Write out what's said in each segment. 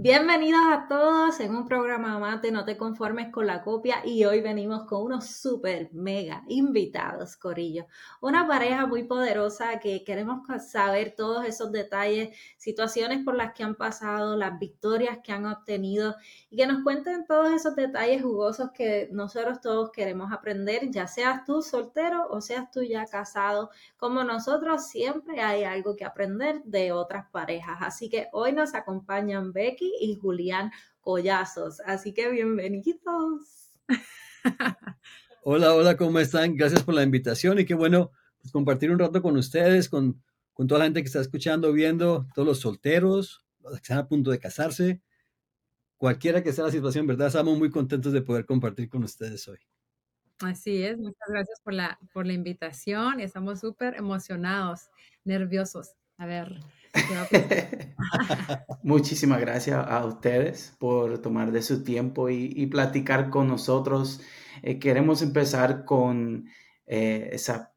Bienvenidos a todos en un programa más No te conformes con la copia y hoy venimos con unos super mega invitados, Corillo. Una pareja muy poderosa que queremos saber todos esos detalles, situaciones por las que han pasado, las victorias que han obtenido y que nos cuenten todos esos detalles jugosos que nosotros todos queremos aprender, ya seas tú soltero o seas tú ya casado. Como nosotros siempre hay algo que aprender de otras parejas. Así que hoy nos acompañan Becky y Julián Collazos. Así que bienvenidos. Hola, hola, ¿cómo están? Gracias por la invitación y qué bueno pues, compartir un rato con ustedes, con, con toda la gente que está escuchando, viendo, todos los solteros, los que están a punto de casarse. Cualquiera que sea la situación, ¿verdad? Estamos muy contentos de poder compartir con ustedes hoy. Así es, muchas gracias por la, por la invitación. Estamos súper emocionados, nerviosos. A ver, Muchísimas gracias a ustedes por tomar de su tiempo y, platicar con nosotros. Eh, queremos empezar con eh, esa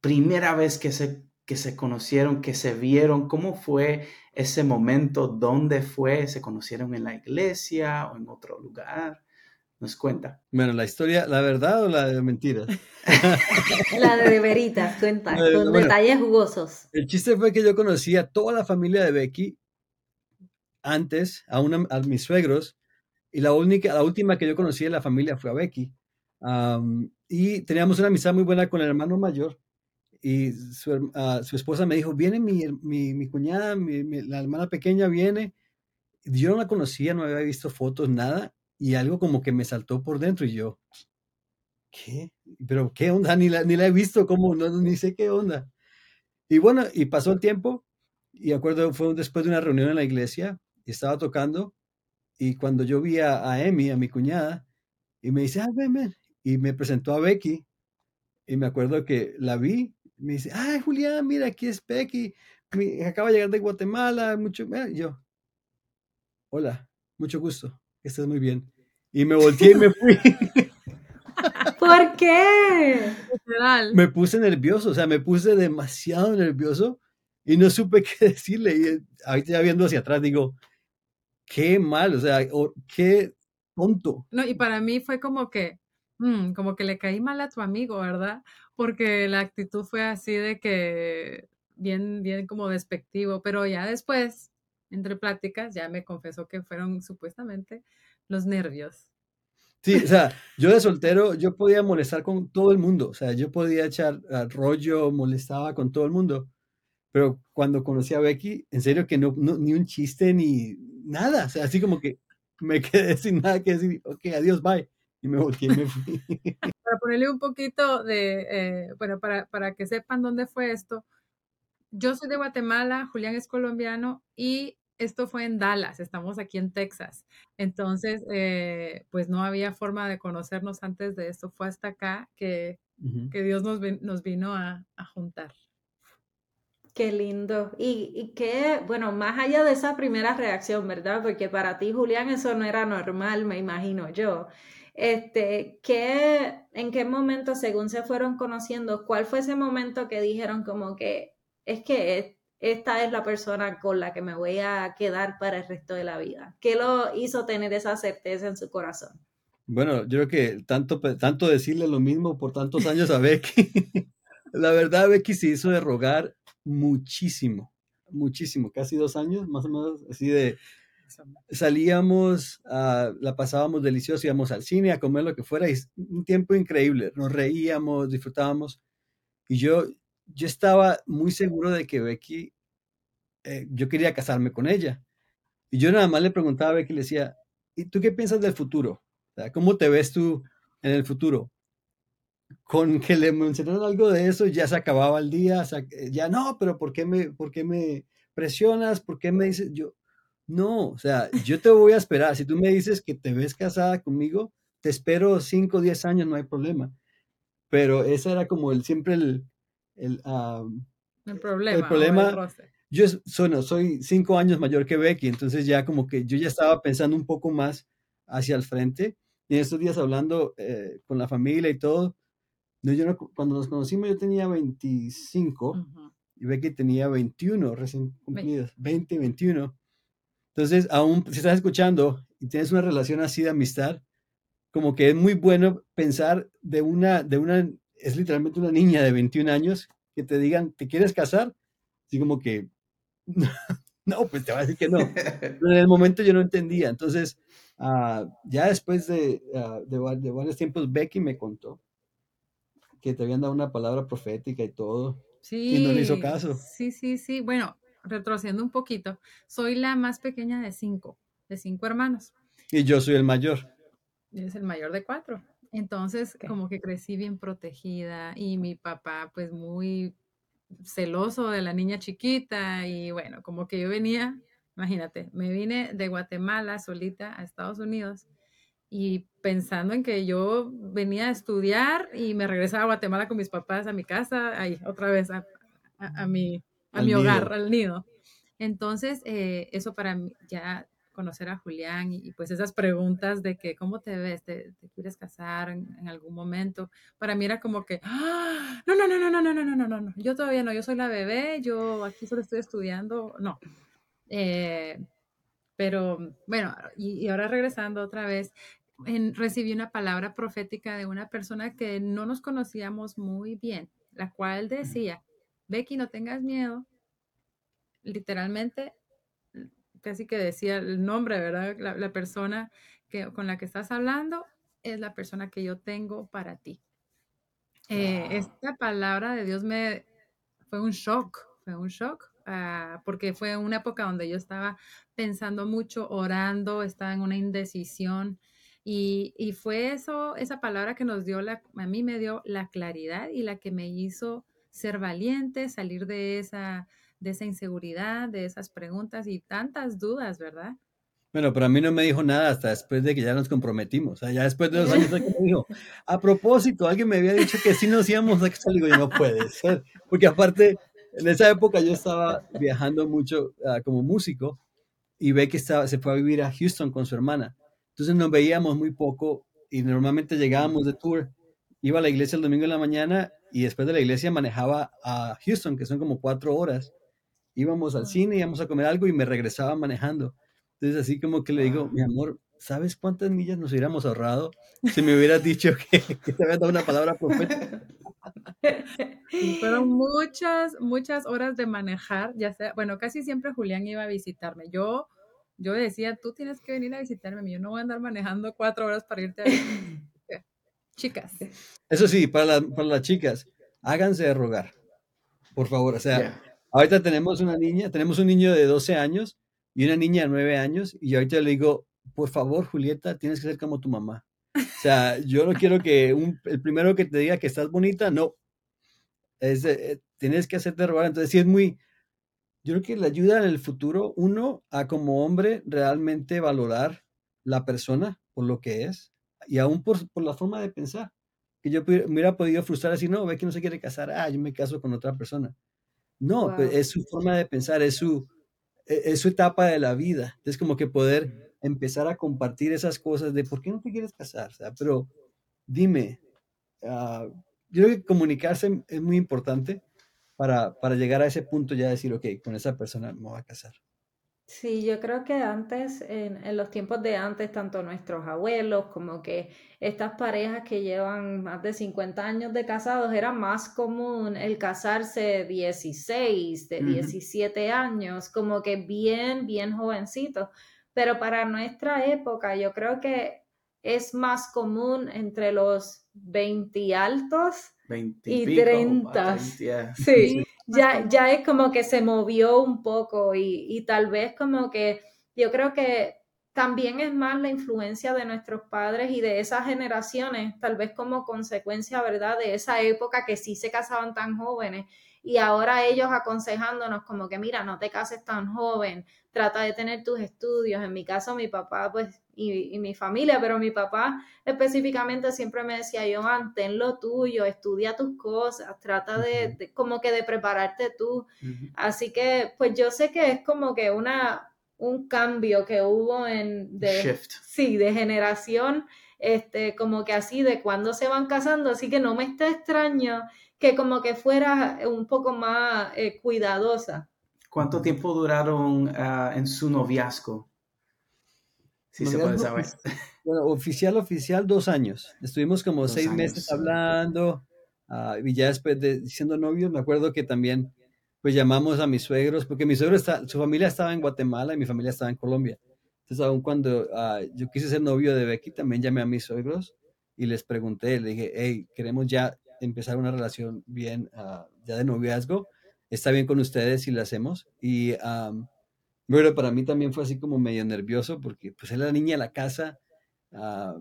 primera vez que se, que se conocieron, que se vieron. ¿Cómo fue ese momento? ¿Dónde fue? ¿Se conocieron en la iglesia o en otro lugar? Nos cuenta. Bueno, la historia, ¿la verdad o la de mentiras? la de veritas, cuenta, con detalles jugosos. El chiste fue que yo conocí a toda la familia de Becky antes, a, una, a mis suegros, y la, única, la última que yo conocí de la familia fue a Becky. y teníamos una amistad muy buena con el hermano mayor. Y su, ah, su esposa me dijo, viene mi, mi, mi cuñada, mi, la hermana pequeña viene. Yo no la conocía, no había visto fotos, nada y algo como que me saltó por dentro y yo, ¿qué? ¿Pero qué onda? Ni la, ni la he visto, como no, ni sé qué onda. Y bueno, y pasó el tiempo y acuerdo, fue después de una reunión en la iglesia y estaba tocando y cuando yo vi a, a Emi, a mi cuñada, y me dice, ah, ven, ven, y me presentó a Becky y me acuerdo que la vi, me dice, ay, Julián, mira, aquí es Becky, acaba de llegar de Guatemala, mucho, y yo, hola, mucho gusto estás muy bien. Y me volteé y me fui. ¿Por qué? Me puse nervioso, o sea, me puse demasiado nervioso y no supe qué decirle. Y ahorita ya viendo hacia atrás digo, qué mal, o sea, qué tonto. No, y para mí fue como que, mm, como que le caí mal a tu amigo, ¿verdad? Porque la actitud fue así de que bien, bien como despectivo, pero ya después entre pláticas, ya me confesó que fueron supuestamente los nervios. Sí, o sea, yo de soltero, yo podía molestar con todo el mundo, o sea, yo podía echar rollo, molestaba con todo el mundo, pero cuando conocí a Becky, en serio que no, ni un chiste ni nada, o sea, así como que me quedé sin nada que decir, ok, adiós, bye, y me volteé y me fui. Para ponerle un poquito de, eh, bueno, para, para que sepan dónde fue esto, yo soy de Guatemala, Julián es colombiano y esto fue en Dallas, estamos aquí en Texas. Entonces, eh, pues no había forma de conocernos antes de esto. Fue hasta acá que, que Dios nos, nos vino a, a, juntar. Qué lindo. Y, y qué, bueno, más allá de esa primera reacción, ¿verdad? Porque para ti, Julián, eso no era normal, me imagino yo. Este, ¿qué, ¿En qué momento, según se fueron conociendo, cuál fue ese momento que dijeron como que es que esta es la persona con la que me voy a quedar para el resto de la vida? ¿Qué lo hizo tener esa certeza en su corazón? Bueno, yo creo que tanto, tanto decirle lo mismo por tantos años a Becky, la verdad Becky se hizo de rogar muchísimo, muchísimo, casi dos años más o menos, así de salíamos, uh, la pasábamos delicioso, íbamos al cine a comer lo que fuera, y un tiempo increíble, nos reíamos, disfrutábamos, y yo, yo estaba muy seguro de que Becky, eh, yo quería casarme con ella. Y yo nada más le preguntaba a Becky, le decía, ¿y tú qué piensas del futuro? ¿Cómo te ves tú en el futuro? Con que le mencionaron algo de eso, ya se acababa el día, ya no, pero ¿por qué me, por qué me, presionas? ¿Por qué me dices yo? No, o sea, yo te voy a esperar. Si tú me dices que te ves casada conmigo, te espero 5 o 10 años, no hay problema. Pero ese era como el, siempre el, el, el problema. El problema yo soy, soy cinco años mayor que Becky, entonces ya como que yo ya estaba pensando un poco más hacia el frente. Y en estos días hablando eh, con la familia y todo, no, yo cuando nos conocimos yo tenía 25 y Becky tenía 21 recién cumplidos, 20, 21. Entonces, aún si estás escuchando y tienes una relación así de amistad, como que es muy bueno pensar de una, de una, es literalmente una niña de 21 años que te digan, ¿te quieres casar? Así como que, no, pues te va a decir que no. Pero en el momento yo no entendía. Entonces, ah, ya después de, uh, de, varios tiempos, Becky me contó que te habían dado una palabra profética y todo. Sí. Y no le hizo caso. Sí, sí, sí. Bueno, retrocediendo un poquito, soy la más pequeña de cinco, de cinco hermanos. Y yo soy el mayor. Es el mayor de cuatro. Entonces, como que crecí bien protegida y mi papá, pues muy celoso de la niña chiquita y bueno, como que yo venía, imagínate, me vine de Guatemala solita a Estados Unidos y pensando en que yo venía a estudiar y me regresaba a Guatemala con mis papás a mi casa, ahí otra vez a, mi, a mi hogar, al nido. Entonces, eh, eso para mí ya conocer a Julián y, pues esas preguntas de que, ¿cómo te ves? ¿Te, quieres casar en, algún momento? Para mí era como que, ¡Ah! no, no, no, no, no, no, no, no, no, no, yo todavía no, yo soy la bebé, yo aquí solo estoy estudiando, no. Eh, pero bueno, y, ahora regresando otra vez, en, recibí una palabra profética de una persona que no nos conocíamos muy bien, la cual decía, Becky, no tengas miedo, literalmente casi que decía el nombre, ¿verdad? La, persona que, con la que estás hablando es la persona que yo tengo para ti. Eh, esta palabra de Dios me fue un shock, fue un shock, ah, porque fue una época donde yo estaba pensando mucho, orando, estaba en una indecisión. Y, y fue eso, esa palabra que nos dio, la, a mí me dio la claridad y la que me hizo ser valiente, salir de esa de esa inseguridad, de esas preguntas y tantas dudas, ¿verdad? Bueno, pero a mí no me dijo nada hasta después de que ya nos comprometimos. O sea, ya después de dos años me dijo, a propósito, alguien me había dicho que sí nos íbamos a casar. Digo, yo no puede ser. Porque aparte, en esa época yo estaba viajando mucho ah, como músico y ve que estaba, se fue a vivir a Houston con su hermana. Entonces nos veíamos muy poco y normalmente llegábamos de tour. Iba a la iglesia el domingo en la mañana y después de la iglesia manejaba a Houston, que son como cuatro horas íbamos al cine, íbamos a comer algo y me regresaba manejando. Entonces así como que le digo, mi amor, ¿sabes cuántas millas nos hubiéramos ahorrado si me hubieras dicho que, te había dado una palabra profética? Fueron muchas, muchas horas de manejar, ya sea, bueno, casi siempre Julián iba a visitarme. Yo, yo decía, tú tienes que venir a visitarme, yo no voy a andar manejando cuatro horas para irte a Chicas. Eso sí, para, para las chicas, háganse de rogar, por favor, o sea, Ahorita tenemos una niña, tenemos un niño de 12 años y una niña de 9 años y ahorita le digo, por favor, Julieta, tienes que ser como tu mamá. O sea, yo no quiero que el primero que te diga que estás bonita, no. Es, eh, tienes que hacerte robar. Entonces, sí es muy, yo creo que le ayuda en el futuro, uno, a como hombre realmente valorar la persona por lo que es y aún por, por la forma de pensar. Que yo me hubiera podido frustrar así, no, ve que no se quiere casar, ah, yo me caso con otra persona. No, pues, es su forma de pensar, es su, e, es su etapa de la vida. Es como que poder empezar a compartir esas cosas de por qué no te quieres casar, pero dime, ah, yo creo que comunicarse es muy importante para, para llegar a ese punto ya de decir, ok, con esa persona me voy a casar. Sí, yo creo que antes, en, en, los tiempos de antes, tanto nuestros abuelos como que estas parejas que llevan más de 50 años de casados, era más común el casarse 16, de 17 años, como que bien, bien jovencitos. Pero para nuestra época, yo creo que es más común entre los 20 altos y, 30. Sí, ya, ya es como que se movió un poco y, tal vez como que yo creo que también es más la influencia de nuestros padres y de esas generaciones, tal vez como consecuencia, ¿verdad?, de esa época que sí se casaban tan jóvenes y ahora ellos aconsejándonos como que, mira, no te cases tan joven, trata de tener tus estudios. En mi caso, mi papá, pues, y, mi familia, pero mi papá específicamente siempre me decía, yo, mantén lo tuyo, estudia tus cosas, trata de, como que de prepararte tú. Así que, pues yo sé que es como que una, un cambio que hubo en de, sí, de generación, este, como que así de cuando se van casando, así que no me está extraño que como que fuera un poco más eh, cuidadosa. ¿Cuánto tiempo duraron ah, en su noviazgo? Si se puede saber. Bueno, oficial, oficial, dos años. Estuvimos como seis meses hablando uh, y ya después de siendo novios, me acuerdo que también pues llamamos a mis suegros, porque mi suegro está, su familia estaba en Guatemala y mi familia estaba en Colombia. Entonces, aún cuando ah, yo quise ser novio de Becky, también llamé a mis suegros y les pregunté, le dije, hey, queremos ya empezar una relación bien, ah, ya de noviazgo, ¿está bien con ustedes si la hacemos? Y bueno, para mí también fue así como medio nervioso, porque pues era la niña de la casa, ah,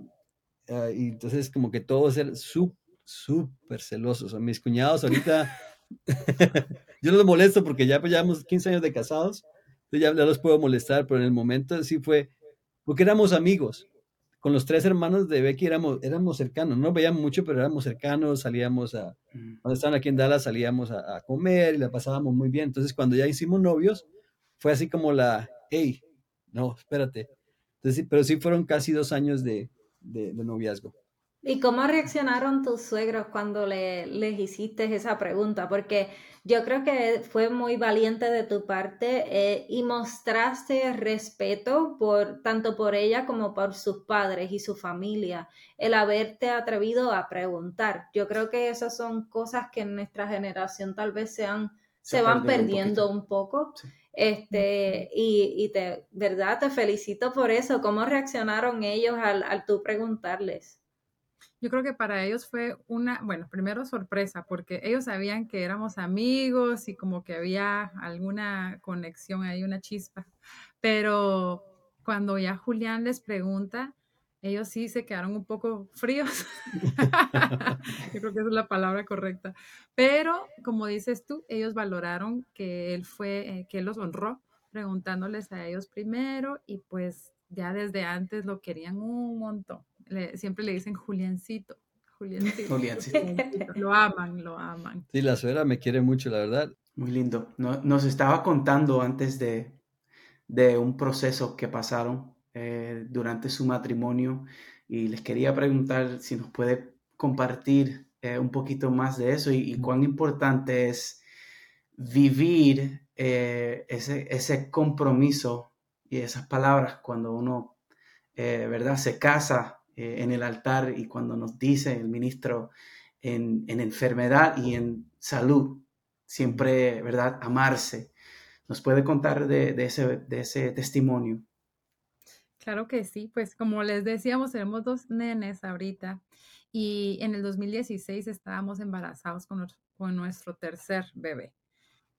y entonces como que todos eran súper celosos. Mis cuñados ahorita yo no los molesto porque ya pues, llevamos 15 años de casados, ya, ya los puedo molestar, pero en el momento sí fue, porque éramos amigos. Con los tres hermanos de Becky éramos, éramos cercanos, no veíamos mucho, pero éramos cercanos, salíamos a, cuando estaban aquí en Dallas, salíamos a, comer y la pasábamos muy bien. Entonces, cuando ya hicimos novios, fue así como la, hey, no, espérate. Entonces, pero sí fueron casi dos años de, de noviazgo. ¿Y cómo reaccionaron tus suegros cuando le, les hiciste esa pregunta? Porque yo creo que fue muy valiente de tu parte eh, y mostraste respeto por tanto por ella como por sus padres y su familia, el haberte atrevido a preguntar. Yo creo que esas son cosas que en nuestra generación tal vez sean, se, van perdiendo un, poco. Este, y, y te, verdad, te felicito por eso. ¿Cómo reaccionaron ellos al, al tú preguntarles? Yo creo que para ellos fue una, bueno, primero sorpresa, porque ellos sabían que éramos amigos y como que había alguna conexión ahí, una chispa. Pero cuando ya Julián les pregunta, ellos sí se quedaron un poco fríos. Yo creo que esa es la palabra correcta. Pero, como dices tú, ellos valoraron que él fue, eh, que él los honró, preguntándoles a ellos primero y pues ya desde antes lo querían un montón siempre le dicen Juliancito. Juliancito. Lo aman, lo aman. Sí, la suegra me quiere mucho, la verdad. Muy lindo. nos estaba contando antes de, un proceso que pasaron eh, durante su matrimonio y les quería preguntar si nos puede compartir eh, un poquito más de eso y, cuán importante es vivir eh, ese, ese compromiso y esas palabras cuando uno, ¿verdad?, se casa en el altar y cuando nos dice el ministro en, enfermedad y en salud, siempre, ¿verdad? Amarse. ¿Nos puede contar de, ese, de ese testimonio? Claro que sí, pues como les decíamos, tenemos dos nenes ahorita y en el 2016 estábamos embarazados con, con nuestro tercer bebé.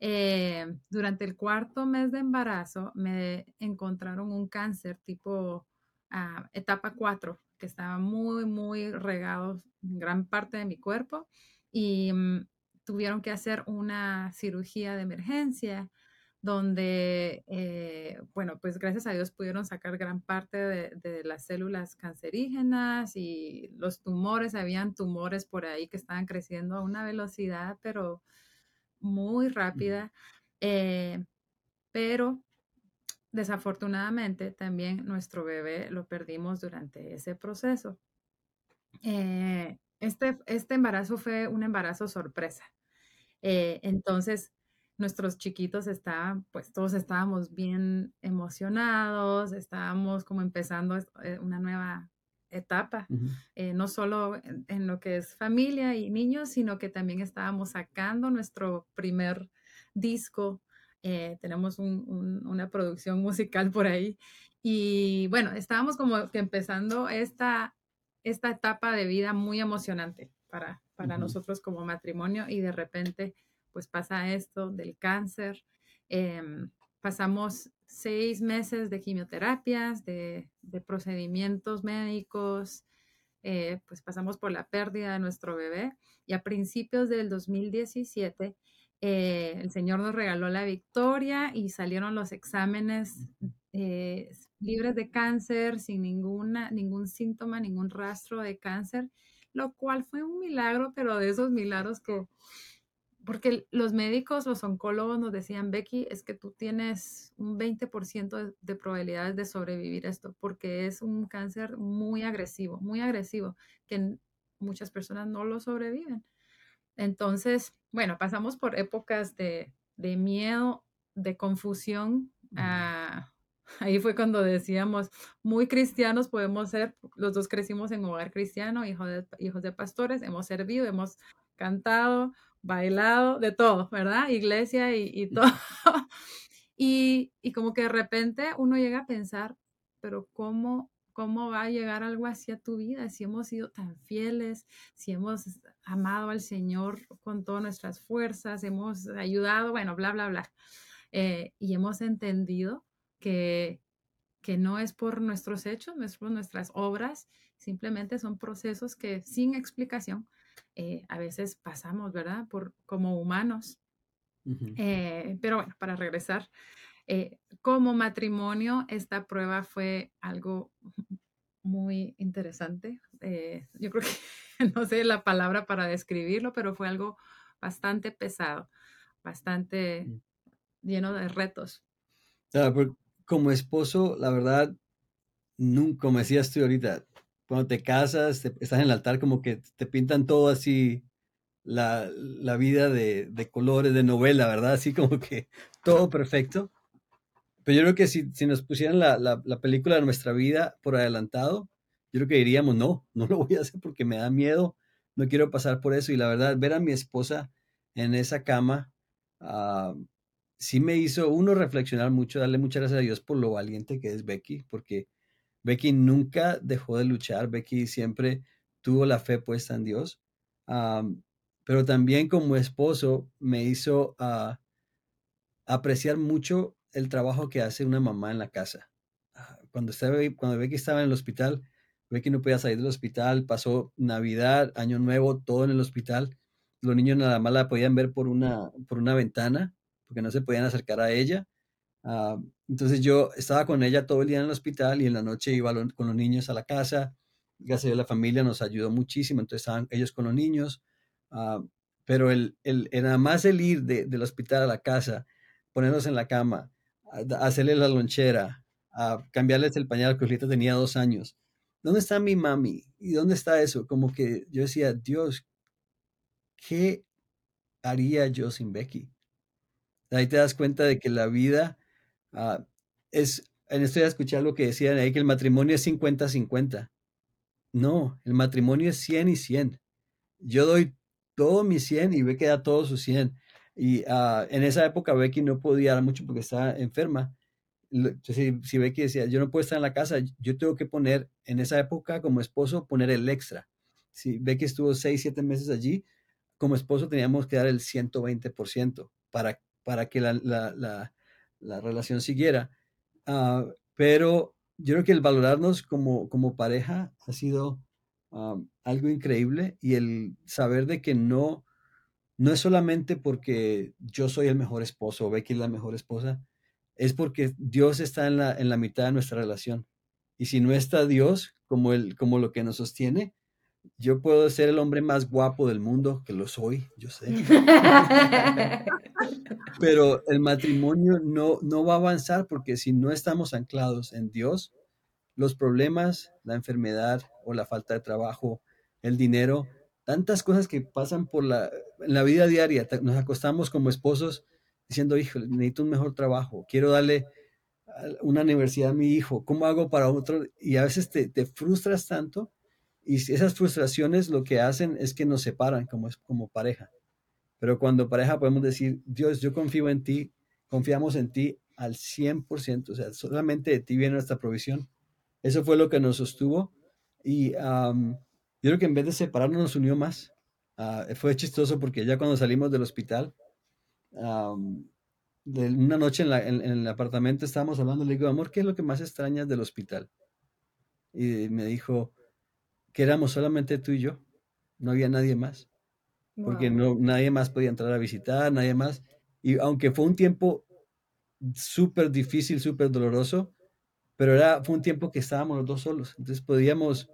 Eh, durante el cuarto mes de embarazo me encontraron un cáncer tipo ah, etapa 4 que estaba muy, muy regado en gran parte de mi cuerpo y mm, tuvieron que hacer una cirugía de emergencia donde, eh, bueno, pues gracias a Dios pudieron sacar gran parte de, las células cancerígenas y los tumores, habían tumores por ahí que estaban creciendo a una velocidad, pero muy rápida. Eh, pero Desafortunadamente, también nuestro bebé lo perdimos durante ese proceso. Eh, este, este embarazo fue un embarazo sorpresa. Eh, entonces, nuestros chiquitos estaban, pues todos estábamos bien emocionados, estábamos como empezando eh, una nueva etapa, no solo en, en, lo que es familia y niños, sino que también estábamos sacando nuestro primer disco eh, tenemos una producción musical por ahí. Y bueno, estábamos como que empezando esta, esta etapa de vida muy emocionante para, para nosotros como matrimonio y de repente pues pasa esto del cáncer. Em, pasamos seis meses de quimioterapias, de, procedimientos médicos, eh, pues pasamos por la pérdida de nuestro bebé y a principios del 2017 eh, el Señor nos regaló la victoria y salieron los exámenes eh, libres de cáncer, sin ninguna, ningún síntoma, ningún rastro de cáncer, lo cual fue un milagro, pero de esos milagros que, porque los médicos, los oncólogos nos decían, Becky, es que tú tienes un 20% de, de, probabilidades de sobrevivir esto, porque es un cáncer muy agresivo, muy agresivo, que muchas personas no lo sobreviven. Entonces, bueno, pasamos por épocas de, de miedo, de confusión. Ah, ahí fue cuando decíamos, muy cristianos podemos ser, los dos crecimos en hogar cristiano, hijos de, hijos de pastores, hemos servido, hemos cantado, bailado, de todo, ¿verdad? Iglesia y, todo. y, y, como que de repente uno llega a pensar, pero ¿cómo, ¿cómo va a llegar algo así a tu vida si hemos sido tan fieles, si hemos amado al Señor con todas nuestras fuerzas, hemos ayudado, bueno, bla, bla, bla. Eh, y hemos entendido que, que no es por nuestros hechos, no es por nuestras obras, simplemente son procesos que sin explicación eh, a veces pasamos, ¿verdad? Por, como humanos. Eh, pero bueno, para regresar, eh, como matrimonio, esta prueba fue algo muy interesante. yo creo que no sé la palabra para describirlo, pero fue algo bastante pesado, bastante mm. lleno de retos. como esposo, la verdad, nunca, como decías tú ahorita, cuando te casas, estás en el altar, como que te pintan todo así, la, vida de, colores, de novela, ¿verdad? Así como que todo perfecto. Pero yo creo que si, nos pusieran la, película de nuestra vida por adelantado, yo creo que diríamos, no, no lo voy a hacer porque me da miedo, no quiero pasar por eso. Y la verdad, ver a mi esposa en esa cama, ah, sí me hizo uno reflexionar mucho, darle muchas gracias a Dios por lo valiente que es Becky, porque Becky nunca dejó de luchar, Becky siempre tuvo la fe puesta en Dios, pero también como esposo me hizo ah, apreciar mucho el trabajo que hace una mamá en la casa. Cuando, estaba, cuando Becky estaba en el hospital, Becky no podía salir del hospital, pasó Navidad, Año Nuevo, todo en el hospital. Los niños nada más la podían ver por una, por una ventana, porque no se podían acercar a ella. Ah, entonces yo estaba con ella todo el día en el hospital y en la noche iba con los niños a la casa. Gracias a la familia nos ayudó muchísimo, entonces estaban ellos con los niños. Ah, pero el, el, nada más el ir del hospital a la casa, ponernos en la cama, hacerle la lonchera, a cambiarles el pañal, que Julieta tenía dos años. ¿Dónde está mi mami? ¿Y dónde está eso? Como que yo decía, Dios, ¿qué haría yo sin Becky? Ahí te das cuenta de que la vida Ah, es, en esto ya escuché algo que decían ahí que el matrimonio es 50-50. No, el matrimonio es 100 y 100. Yo doy todo mi 100 y Becky da todo su 100. Y uh, en esa época Becky no podía dar mucho porque estaba enferma. Si, si Becky decía, yo no puedo estar en la casa, yo tengo que poner, en esa época como esposo, poner el extra. Si Becky estuvo 6, 7 meses allí, como esposo teníamos que dar el 120% para, para que la, la la relación siguiera. Ah, pero yo creo que el valorarnos como, como pareja ha sido algo increíble y el saber de que no, no es solamente porque yo soy el mejor esposo o Becky es la mejor esposa, es porque Dios está en la, en la mitad de nuestra relación. Y si no está Dios como, el, como lo que nos sostiene, yo puedo ser el hombre más guapo del mundo, que lo soy, yo sé. Pero el matrimonio no, no va a avanzar porque si no estamos anclados en Dios, los problemas, la enfermedad o la falta de trabajo, el dinero, tantas cosas que pasan por la, en la vida diaria, nos acostamos como esposos diciendo, hijo, necesito un mejor trabajo, quiero darle una universidad a mi hijo, ¿cómo hago para otro? Y a veces te, te frustras tanto y esas frustraciones lo que hacen es que nos separan como, como pareja. Pero cuando pareja podemos decir, Dios, yo confío en ti, confiamos en ti al 100%, o sea, solamente de ti viene nuestra provisión. Eso fue lo que nos sostuvo y yo creo que en vez de separarnos nos unió más. Uh, fue chistoso porque ya cuando salimos del hospital, de una noche en, la- en el apartamento estábamos hablando, le digo, amor, ¿qué es lo que más extrañas del hospital? Y me dijo que éramos solamente tú y yo, no había nadie más, porque no, nadie más podía entrar a visitar, nadie más. Y aunque fue un tiempo súper difícil, súper doloroso, pero era, fue un tiempo que estábamos los dos solos, entonces podíamos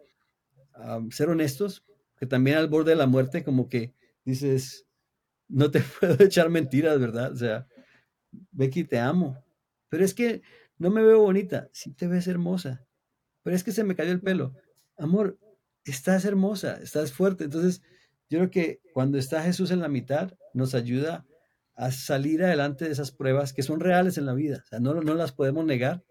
am, ser honestos, que también al borde de la muerte, como que dices, no te puedo echar mentiras, ¿verdad? O sea, Becky, te amo, pero es que no me veo bonita, sí te ves hermosa, pero es que se me cayó el pelo. Amor, estás hermosa, estás fuerte. Entonces, yo creo que cuando está Jesús en la mitad, nos ayuda a salir adelante de esas pruebas que son reales en la vida. O sea, no, las podemos negar.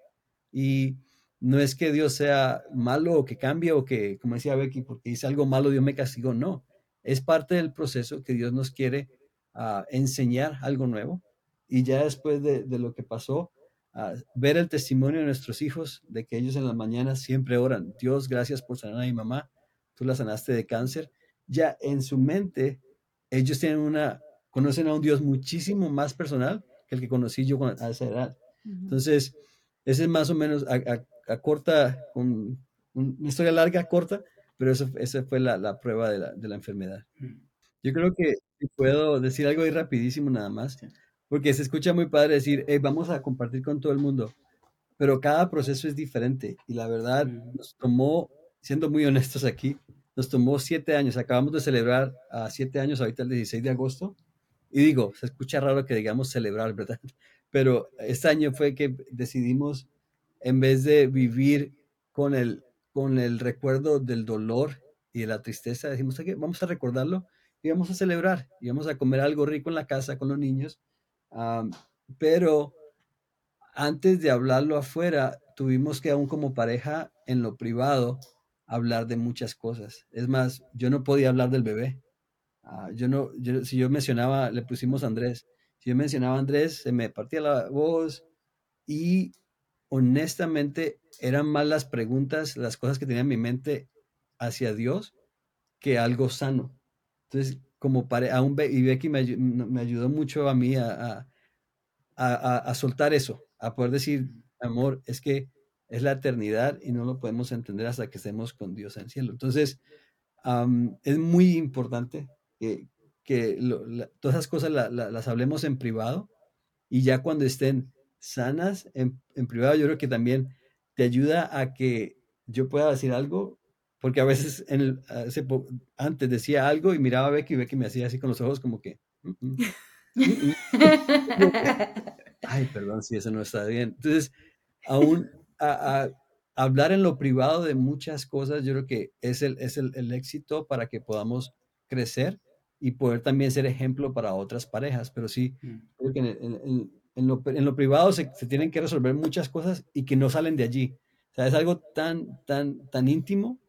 Y no es que Dios sea malo o que cambie o que, como decía Becky, porque hice algo malo, Dios me castigó. No, es parte del proceso que Dios nos quiere ah, enseñar algo nuevo. Y ya después de, lo que pasó, ah, ver el testimonio de nuestros hijos, de que ellos en las mañanas siempre oran, Dios, gracias por sanar a mi mamá, tú la sanaste de cáncer. Ya en su mente, ellos tienen una, conocen a un Dios muchísimo más personal que el que conocí yo a esa edad. Entonces, ese es más o menos a, a- a corta, un- un- una historia larga, corta, pero eso, esa fue la, la prueba de la, de la enfermedad. Yo creo que puedo decir algo ahí rapidísimo nada más, porque se escucha muy padre decir, "Hey, vamos a compartir con todo el mundo, pero cada proceso es diferente y la verdad nos tomó, siendo muy honestos aquí, nos tomó siete años, acabamos de celebrar a siete años ahorita el 16 de agosto y digo, se escucha raro que digamos celebrar, ¿verdad? Pero este año fue que decidimos, en vez de vivir con el, con el recuerdo del dolor y de la tristeza, decimos, "Ok, vamos a recordarlo y vamos a celebrar y vamos a comer algo rico en la casa con los niños. Pero antes de hablarlo afuera, tuvimos que aún como pareja en lo privado hablar de muchas cosas. Es más, yo no podía hablar del bebé. Ah, yo no, yo- si yo mencionaba, le pusimos Andrés. Si yo mencionaba a Andrés, se me partía la voz y honestamente eran más las preguntas, las cosas que tenía en mi mente hacia Dios que algo sano. Entonces, como pare, aún y Becky me, me ayudó mucho a mí a, a- a- a- a soltar eso, a poder decir, amor, es que es la eternidad y no lo podemos entender hasta que estemos con Dios en el cielo. Entonces, es muy importante que, que lo- la- todas esas cosas la- la- las hablemos en privado y ya cuando estén sanas en, en privado, yo creo que también te ayuda a que yo pueda decir algo, porque a veces en el- hace po- antes decía algo y miraba a Becky y Becky me hacía así con los ojos como que, "Mm, mm, mm, mm". ay, perdón, si eso no está bien. Entonces, aún a, a- hablar en lo privado de muchas cosas, yo creo que es el, es el, el éxito para que podamos crecer y poder también ser ejemplo para otras parejas. Pero sí, Mm. creo que en, en- en- en lo, en lo privado se, se tienen que resolver muchas cosas y que no salen de allí. O sea, es algo tan, tan, tan íntimo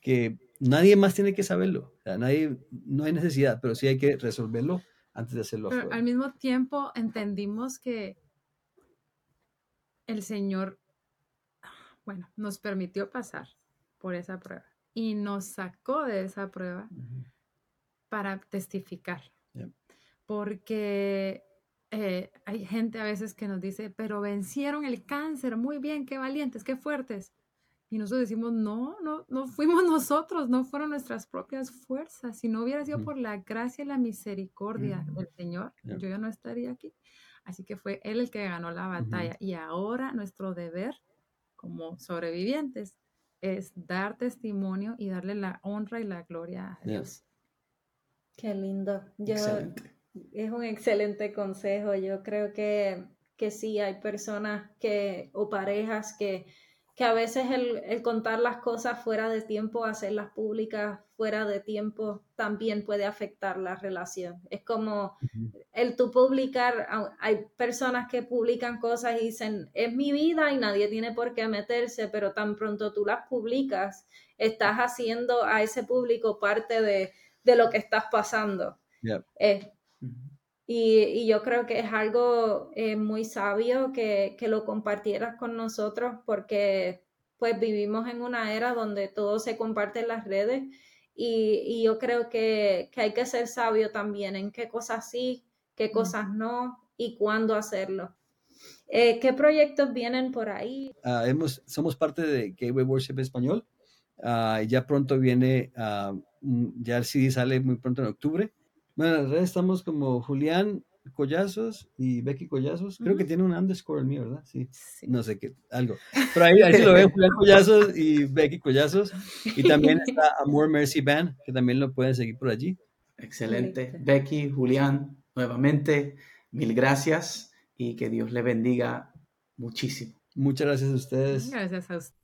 que nadie más tiene que saberlo. O sea, nadie, no hay necesidad, pero sí hay que resolverlo antes de hacerlo Pero afuera. al mismo tiempo entendimos que el Señor, bueno, nos permitió pasar por esa prueba y nos sacó de esa prueba para testificar. Porque eh, hay gente a veces que nos dice, pero vencieron el cáncer, muy bien, qué valientes, qué fuertes. Y nosotros decimos, no, no, no fuimos nosotros, no fueron nuestras propias fuerzas. Si no hubiera sido por la gracia y la misericordia Ujú. del Señor, yo ya no estaría aquí. Así que fue Él el que ganó la batalla. Y ahora nuestro deber como sobrevivientes es dar testimonio y darle la honra y la gloria a. Dios. Qué lindo. Yo, Excelente. es un excelente consejo. Yo creo que, que sí, hay personas que, o parejas que, que a veces el, el contar las cosas fuera de tiempo, hacerlas públicas fuera de tiempo, también puede afectar la relación. Es como el tú publicar, hay personas que publican cosas y dicen, es mi vida y nadie tiene por qué meterse, pero tan pronto tú las publicas, estás haciendo a ese público parte de, de lo que estás pasando. Eh. Y, y yo creo que es algo eh, muy sabio que, que lo compartieras con nosotros porque pues vivimos en una era donde todo se comparte en las redes y, y yo creo que, que hay que ser sabio también en qué cosas sí, qué cosas no y cuándo hacerlo. Eh, ¿Qué proyectos vienen por ahí? Ah, hemos, somos parte de Gateway Worship Español. Uh, ya pronto viene, ya el CD sale muy pronto en octubre. Bueno, en realidad estamos como Julián Collazos y Becky Collazos. Creo que tiene un underscore el mío, ¿verdad? Sí. No sé qué, algo. Pero ahí, ahí lo ven, Julián Collazos y Becky Collazos. Y también está Amor Mercy Band, que también lo pueden seguir por allí. Excelente. Becky, Julián, nuevamente, mil gracias y que Dios le bendiga muchísimo. Muchas gracias a ustedes. Gracias a ustedes.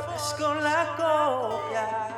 for skóla gópjar